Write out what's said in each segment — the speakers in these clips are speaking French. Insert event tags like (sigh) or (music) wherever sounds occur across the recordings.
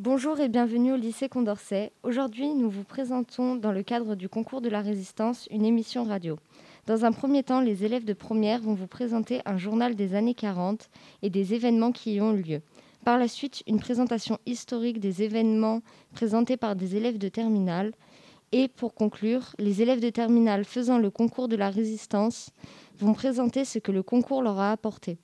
Bonjour et bienvenue au lycée Condorcet. Aujourd'hui, nous vous présentons, dans le cadre du concours de la résistance, une émission radio. Dans un premier temps, les élèves de première vont vous présenter un journal des années 40 et des événements qui y ont lieu. Par la suite, une présentation historique des événements présentés par des élèves de terminale. Et pour conclure, les élèves de terminale faisant le concours de la résistance vont présenter ce que le concours leur a apporté.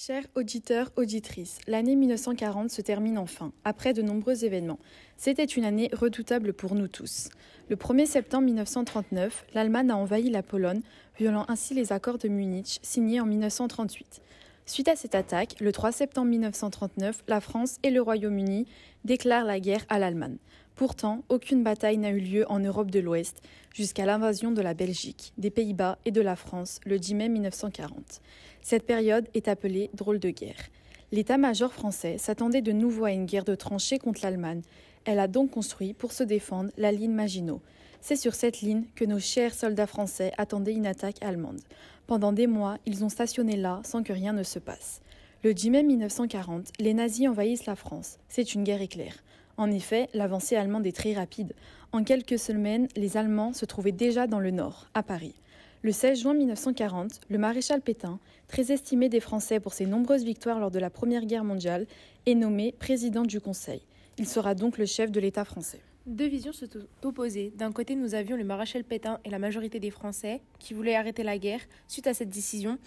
Chers auditeurs, auditrices, l'année 1940 se termine enfin, après de nombreux événements. C'était une année redoutable pour nous tous. Le 1er septembre 1939, l'Allemagne a envahi la Pologne, violant ainsi les accords de Munich signés en 1938. Suite à cette attaque, le 3 septembre 1939, la France et le Royaume-Uni déclarent la guerre à l'Allemagne. Pourtant, aucune bataille n'a eu lieu en Europe de l'Ouest jusqu'à l'invasion de la Belgique, des Pays-Bas et de la France le 10 mai 1940. Cette période est appelée drôle de guerre. L'état-major français s'attendait de nouveau à une guerre de tranchées contre l'Allemagne. Elle a donc construit, pour se défendre, la ligne Maginot. C'est sur cette ligne que nos chers soldats français attendaient une attaque allemande. Pendant des mois, ils ont stationné là sans que rien ne se passe. Le 10 mai 1940, les nazis envahissent la France. C'est une guerre éclair. En effet, l'avancée allemande est très rapide. En quelques semaines, les Allemands se trouvaient déjà dans le nord, à Paris. Le 16 juin 1940, le maréchal Pétain, très estimé des Français pour ses nombreuses victoires lors de la Première Guerre mondiale, est nommé président du Conseil. Il sera donc le chef de l'État français. Deux visions se opposaient. D'un côté, nous avions le maréchal Pétain et la majorité des Français qui voulaient arrêter la guerre. Suite à cette décision,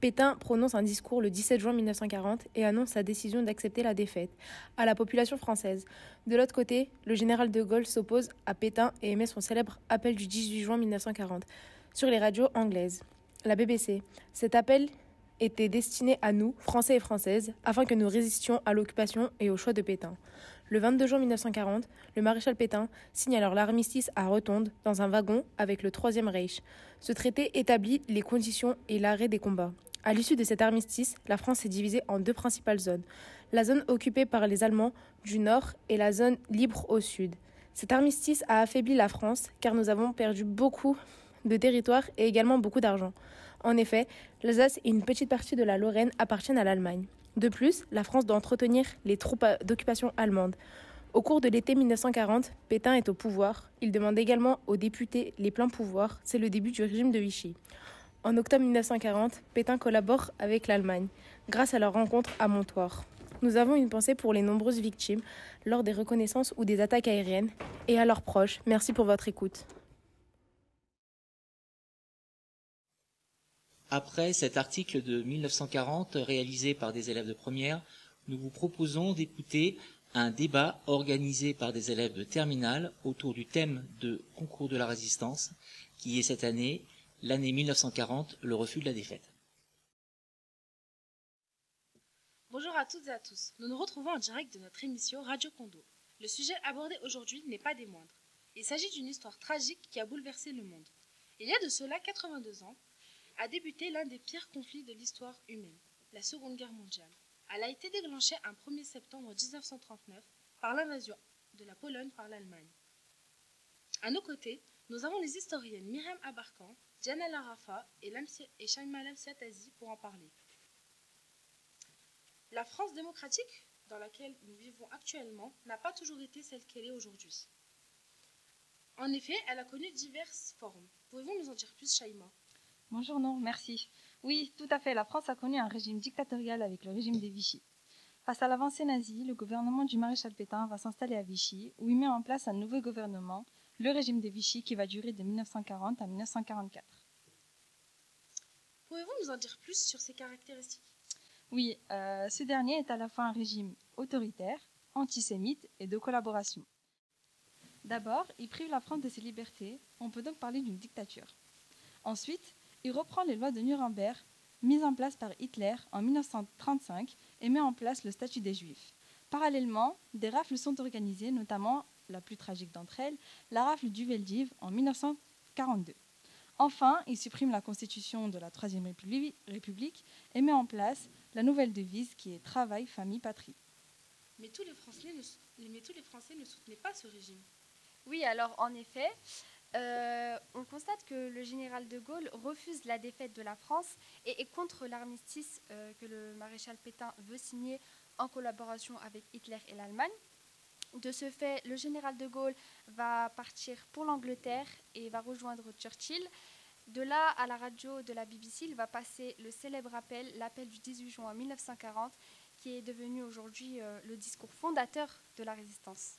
Pétain prononce un discours le 17 juin 1940 et annonce sa décision d'accepter la défaite à la population française. De l'autre côté, le général de Gaulle s'oppose à Pétain et émet son célèbre appel du 18 juin 1940 sur les radios anglaises. La BBC. Cet appel était destiné à nous, Français et Françaises, afin que nous résistions à l'occupation et au choix de Pétain. Le 22 juin 1940, le maréchal Pétain signe alors l'armistice à Rotonde dans un wagon avec le Troisième Reich. Ce traité établit les conditions et l'arrêt des combats. À l'issue de cet armistice, la France est divisée en deux principales zones. La zone occupée par les Allemands du nord et la zone libre au sud. Cet armistice a affaibli la France car nous avons perdu beaucoup de territoire et également beaucoup d'argent. En effet, l'Alsace et une petite partie de la Lorraine appartiennent à l'Allemagne. De plus, la France doit entretenir les troupes d'occupation allemandes. Au cours de l'été 1940, Pétain est au pouvoir. Il demande également aux députés les pleins pouvoirs. C'est le début du régime de Vichy. En octobre 1940, Pétain collabore avec l'Allemagne, grâce à leur rencontre à Montoire. Nous avons une pensée pour les nombreuses victimes lors des reconnaissances ou des attaques aériennes et à leurs proches. Merci pour votre écoute. Après cet article de 1940 réalisé par des élèves de première, nous vous proposons d'écouter un débat organisé par des élèves de terminale autour du thème de concours de la résistance, qui est cette année, l'année 1940, le refus de la défaite. Bonjour à toutes et à tous. Nous nous retrouvons en direct de notre émission Radio Condo. Le sujet abordé aujourd'hui n'est pas des moindres. Il s'agit d'une histoire tragique qui a bouleversé le monde. Il y a de cela 82 ans, a débuté l'un des pires conflits de l'histoire humaine, la Seconde Guerre mondiale. Elle a été déclenchée un 1er septembre 1939 par l'invasion de la Pologne par l'Allemagne. À nos côtés, nous avons les historiennes Myriam Abarkan, Diana Larafa et, et Shaima Lamsiatazi pour en parler. La France démocratique dans laquelle nous vivons actuellement n'a pas toujours été celle qu'elle est aujourd'hui. En effet, elle a connu diverses formes. Pouvez-vous nous en dire plus, Shaima? Bonjour, non, merci. Oui, tout à fait. La France a connu un régime dictatorial avec le régime des Vichy. Face à l'avancée nazie, le gouvernement du maréchal Pétain va s'installer à Vichy, où il met en place un nouveau gouvernement, le régime des Vichy, qui va durer de 1940 à 1944. Pouvez-vous nous en dire plus sur ses caractéristiques? Oui, euh, ce dernier est à la fois un régime autoritaire, antisémite et de collaboration. D'abord, il prive la France de ses libertés, on peut donc parler d'une dictature. Ensuite, il reprend les lois de Nuremberg, mises en place par Hitler en 1935, et met en place le statut des Juifs. Parallèlement, des rafles sont organisées, notamment, la plus tragique d'entre elles, la rafle du Veldiv en 1942. Enfin, il supprime la constitution de la Troisième République et met en place la nouvelle devise qui est Travail, famille, patrie. Mais tous les Français ne, mais tous les Français ne soutenaient pas ce régime. Oui, alors en effet, euh, on constate que le général de Gaulle refuse la défaite de la France et est contre l'armistice euh, que le maréchal Pétain veut signer en collaboration avec Hitler et l'Allemagne. De ce fait, le général de Gaulle va partir pour l'Angleterre et va rejoindre Churchill. De là, à la radio de la BBC, il va passer le célèbre appel, l'appel du 18 juin 1940, qui est devenu aujourd'hui euh, le discours fondateur de la résistance.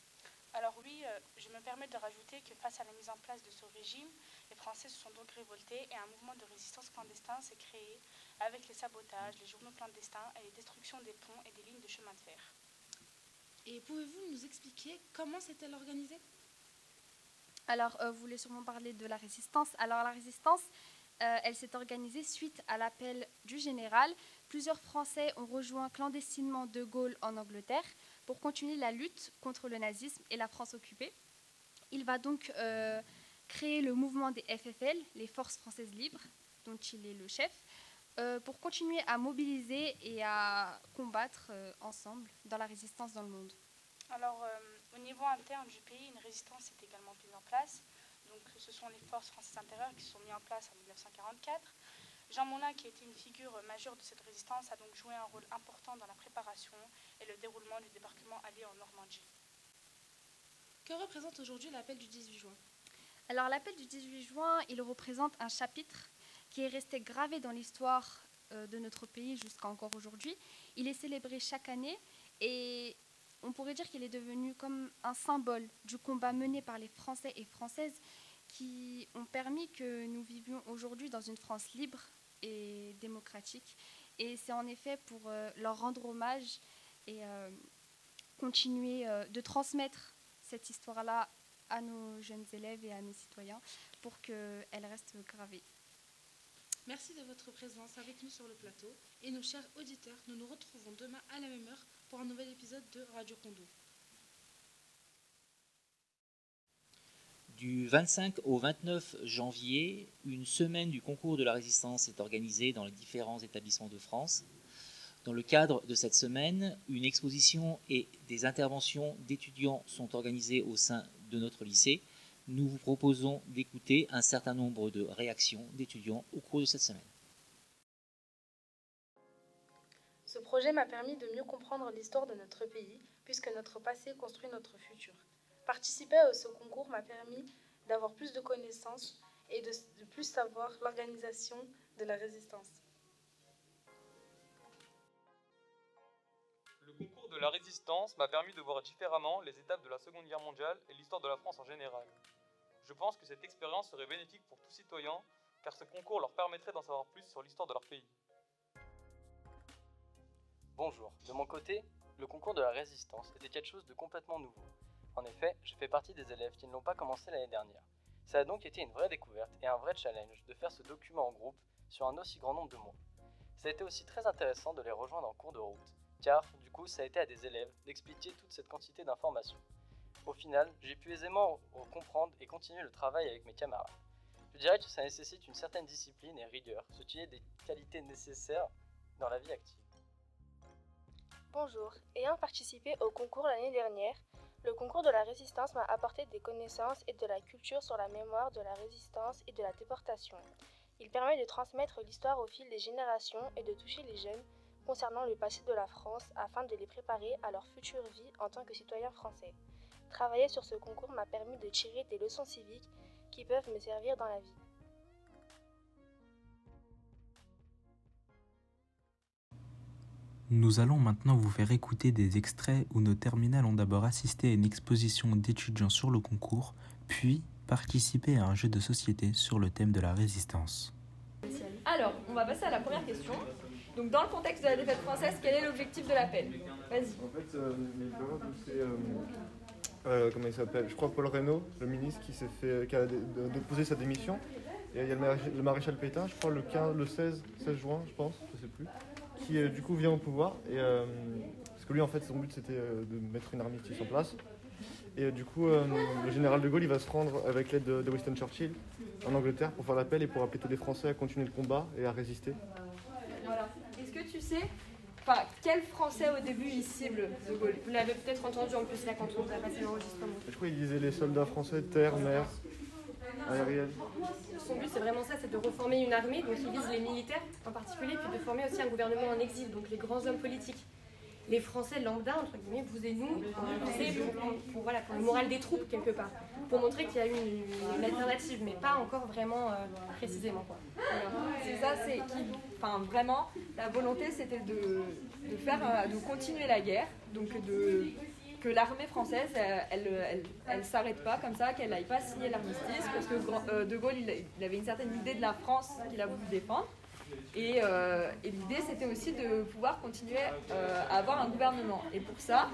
Alors oui, euh, je me permets de rajouter que face à la mise en place de ce régime, les Français se sont donc révoltés et un mouvement de résistance clandestin s'est créé avec les sabotages, les journaux clandestins et les destructions des ponts et des lignes de chemin de fer. Et pouvez-vous nous expliquer comment s'est-elle organisée? Alors, euh, vous voulez sûrement parler de la résistance. Alors, la résistance, euh, elle s'est organisée suite à l'appel du général. Plusieurs Français ont rejoint clandestinement De Gaulle en Angleterre pour continuer la lutte contre le nazisme et la France occupée. Il va donc euh, créer le mouvement des FFL, les Forces françaises libres, dont il est le chef, euh, pour continuer à mobiliser et à combattre euh, ensemble dans la résistance dans le monde. Alors, au niveau interne du pays, une résistance est également mise en place. Donc, ce sont les forces françaises intérieures qui sont mises en place en 1944. Jean Moulin, qui était une figure majeure de cette résistance, a donc joué un rôle important dans la préparation et le déroulement du débarquement allié en Normandie. Que représente aujourd'hui l'appel du 18 juin? Alors l'appel du 18 juin, il représente un chapitre qui est resté gravé dans l'histoire euh, de notre pays jusqu'à encore aujourd'hui. Il est célébré chaque année et on pourrait dire qu'il est devenu comme un symbole du combat mené par les Français et Françaises qui ont permis que nous vivions aujourd'hui dans une France libre, et démocratique. Et c'est en effet pour euh, leur rendre hommage et euh, continuer euh, de transmettre cette histoire-là à nos jeunes élèves et à nos citoyens pour qu'elle reste gravée. Merci de votre présence avec nous sur le plateau. Et nos chers auditeurs, nous nous retrouvons demain à la même heure pour un nouvel épisode de Radio Condo. Du 25 au 29 janvier, une semaine du concours de la résistance est organisée dans les différents établissements de France. Dans le cadre de cette semaine, une exposition et des interventions d'étudiants sont organisées au sein de notre lycée. Nous vous proposons d'écouter un certain nombre de réactions d'étudiants au cours de cette semaine. Ce projet m'a permis de mieux comprendre l'histoire de notre pays, puisque notre passé construit notre futur. Participer à ce concours m'a permis d'avoir plus de connaissances et de, de plus savoir l'organisation de la résistance. Le concours de la résistance m'a permis de voir différemment les étapes de la Seconde Guerre mondiale et l'histoire de la France en général. Je pense que cette expérience serait bénéfique pour tout citoyen, car ce concours leur permettrait d'en savoir plus sur l'histoire de leur pays. Bonjour, de mon côté, le concours de la résistance était quelque chose de complètement nouveau. En effet, je fais partie des élèves qui ne l'ont pas commencé l'année dernière. Ça a donc été une vraie découverte et un vrai challenge de faire ce document en groupe sur un aussi grand nombre de mois. Ça a été aussi très intéressant de les rejoindre en cours de route, car du coup ça a été à des élèves d'expliquer toute cette quantité d'informations. Au final, j'ai pu aisément comprendre et continuer le travail avec mes camarades. Je dirais que ça nécessite une certaine discipline et rigueur, ce qui est des qualités nécessaires dans la vie active. Bonjour, ayant participé au concours l'année dernière, le concours de la résistance m'a apporté des connaissances et de la culture sur la mémoire de la résistance et de la déportation. Il permet de transmettre l'histoire au fil des générations et de toucher les jeunes concernant le passé de la France afin de les préparer à leur future vie en tant que citoyens français. Travailler sur ce concours m'a permis de tirer des leçons civiques qui peuvent me servir dans la vie. Nous allons maintenant vous faire écouter des extraits où nos terminales ont d'abord assisté à une exposition d'étudiants sur le concours, puis participé à un jeu de société sur le thème de la résistance. Alors, on va passer à la première question. Donc, dans le contexte de la défaite française, quel est l'objectif de l'appel? Vas-y. En fait, euh, c'est. Euh, euh, comment il s'appelle? Je crois Paul Reynaud, le ministre qui s'est fait, qui a déposé sa démission. Et il y a le maréchal, le maréchal Pétain, je crois le 15, le 16, 16 juin, je pense, je sais plus qui euh, du coup vient au pouvoir. Et, euh, parce que lui, en fait, son but c'était euh, de mettre une armistice en place. Et du coup, le général de Gaulle, il va se rendre avec l'aide de, Winston Churchill en Angleterre pour faire l'appel et pour appeler tous les Français à continuer le combat et à résister. Voilà. Est-ce que tu sais, enfin, quel Français au début il cible de Gaulle? Vous l'avez peut-être entendu en plus là quand on a passé l'enregistrement. Je crois qu'il disait les soldats français, terre, mer. Aérienne. Son but, c'est vraiment ça, c'est de reformer une armée, donc il vise les militaires en particulier, puis de former aussi un gouvernement en exil, donc les grands hommes politiques. Les Français lambda, entre guillemets, vous et nous, pour, pour, voilà, pour le moral des troupes, quelque part, pour montrer qu'il y a une, une alternative, mais pas encore vraiment euh, précisément. Quoi. C'est ça, c'est qui, enfin vraiment, la volonté c'était de, de faire, euh, de continuer la guerre, donc de que l'armée française, euh, elle, elle, elle, s'arrête pas comme ça, qu'elle n'aille pas signer l'armistice, parce que euh, De Gaulle, il, avait une certaine idée de la France qu'il a voulu défendre. Et, euh, et l'idée, c'était aussi de pouvoir continuer euh, à avoir un gouvernement. Et pour ça,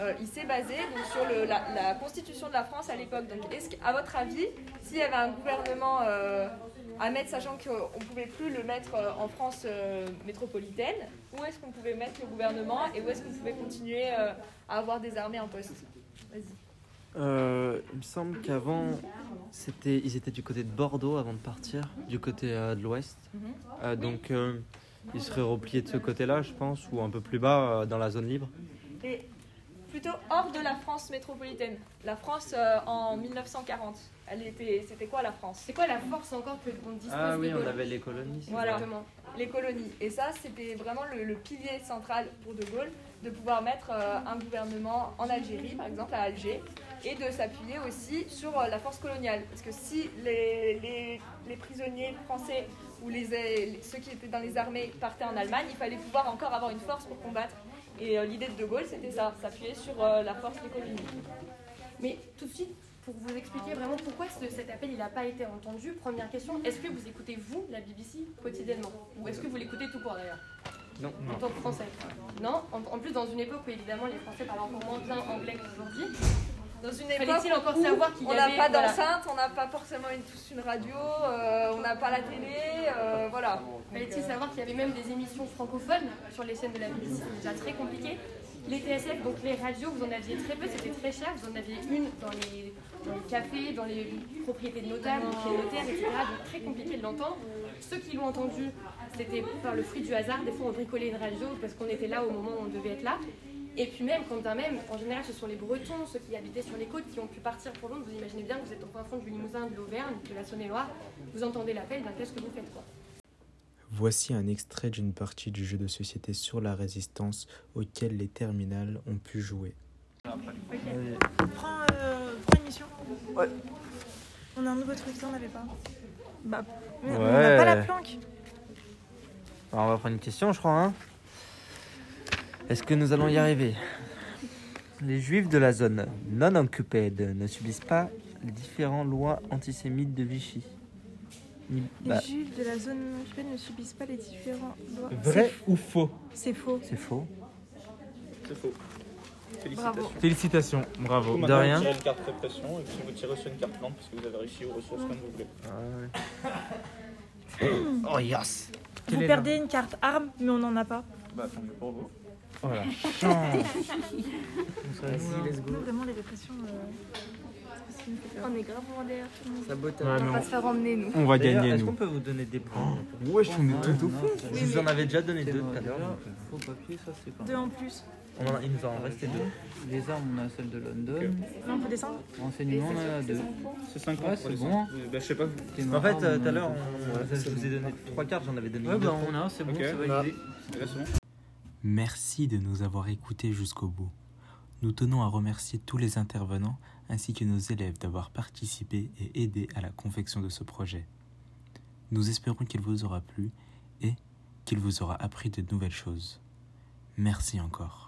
euh, il s'est basé donc, sur le, la, la, constitution de la France à l'époque. Donc, est-ce qu'à votre avis, s'il y avait un gouvernement à mettre, sachant qu'on ne pouvait plus le mettre en France métropolitaine, où est-ce qu'on pouvait mettre le gouvernement et où est-ce qu'on pouvait continuer à avoir des armées en poste? Euh, il me semble qu'avant, c'était, ils étaient du côté de Bordeaux avant de partir, du côté euh, de l'ouest. Mhm. Euh, donc, ils seraient repliés de ce côté-là, je pense, ou un peu plus bas, dans la zone libre. Et plutôt hors de la France métropolitaine. La France en 1940. Elle était, c'était quoi la France? C'est quoi la force encore que on dispose Ah oui, on avait les colonies. Voilà, Exactement. les colonies. Et ça, c'était vraiment le, le, pilier central pour De Gaulle, de pouvoir mettre un gouvernement en Algérie, par exemple à Alger, et de s'appuyer aussi sur la force coloniale. Parce que si les, les, les prisonniers français ou les, les, ceux qui étaient dans les armées partaient en Allemagne, il fallait pouvoir encore avoir une force pour combattre. Et euh, l'idée de De Gaulle, c'était ça, s'appuyer sur euh, la force des colonies. Mais tout de suite, pour vous expliquer vraiment pourquoi ce, cet appel n'a pas été entendu, première question, est-ce que vous écoutez, vous, la BBC, quotidiennement? Ou est-ce que vous l'écoutez tout court d'ailleurs? Non, en tant que Français. Non, en, en, plus dans une époque où évidemment les Français parlent encore moins bien anglais qu'aujourd'hui. Dans une époque où encore savoir qu'il on n'a pas d'enceinte, voilà. on n'a pas forcément une, tous une radio, euh, on n'a pas la télé, euh, voilà. Fallait-il savoir qu'il y avait même des émissions francophones sur les chaînes de la BBC, c'est déjà très compliqué. Les TSF, donc les radios, vous en aviez très peu, c'était très cher. Vous en aviez une dans les, dans les cafés, dans les propriétés de notables, les notaires, etc. Donc très compliqué de l'entendre. Ceux qui l'ont entendu, c'était par le fruit du hasard. Des fois, on bricolait une radio parce qu'on était là au moment où on devait être là. Et puis même, quand bien même, en général, ce sont les Bretons, ceux qui habitaient sur les côtes, qui ont pu partir pour Londres. Vous imaginez bien que vous êtes au fin fond du Limousin, de l'Auvergne, de la Saône-et-Loire. Vous entendez l'appel, ben, qu'est-ce que vous faites quoi? Voici un extrait d'une partie du jeu de société sur la résistance auquel les terminales ont pu jouer. Okay. On prend, euh, Ouais. On a un nouveau truc, ça on n'avait pas. Bah, Ouais. on n'a pas la planque. Alors, on va prendre une question, je crois. Hein Est-ce que nous allons y arriver? Les juifs de la zone non occupée ne subissent pas les différentes lois antisémites de Vichy. Les bah, juifs de la zone non occupée ne subissent pas les différentes lois. Vrai ou faux? C'est faux. C'est faux. C'est faux. Félicitations. Bravo. Félicitations, bravo. Coup, de rien. Vous tirez une carte répression et puis vous tirez sur une carte plante parce que vous avez réussi aux ressources comme vous voulez. Ah ouais. oh yes Vous perdez une carte arme, mais on n'en a pas. Bah tant mieux pour vous. Oh la (laughs) chance Vas-y, let's go. Vraiment, les répressions... Euh... On est grave en l'air. Sabotage. Ouais, on va se faire emmener, nous. On va gagner, Est-ce qu'on peut vous donner des points oh, Ouais, je suis tout au fond. Je vous en avais déjà donné deux tout à l'heure. Faux papier, ça c'est pas. Deux en plus. On en a, il nous en restait deux. Les armes, on a celle de London. Okay. On peut descendre Renseignement, on en a deux. C'est 50 ouais, c'est bon. Bah, je sais pas. En fait, euh, tout à l'heure, je vous ai donné trois cartes, j'en avais donné ouais, deux. bah on a, c'est bon, okay. c'est validé. Bah, bon. Merci de nous avoir écoutés jusqu'au bout. Nous tenons à remercier tous les intervenants ainsi que nos élèves d'avoir participé et aidé à la confection de ce projet. Nous espérons qu'il vous aura plu et qu'il vous aura appris de nouvelles choses. Merci encore.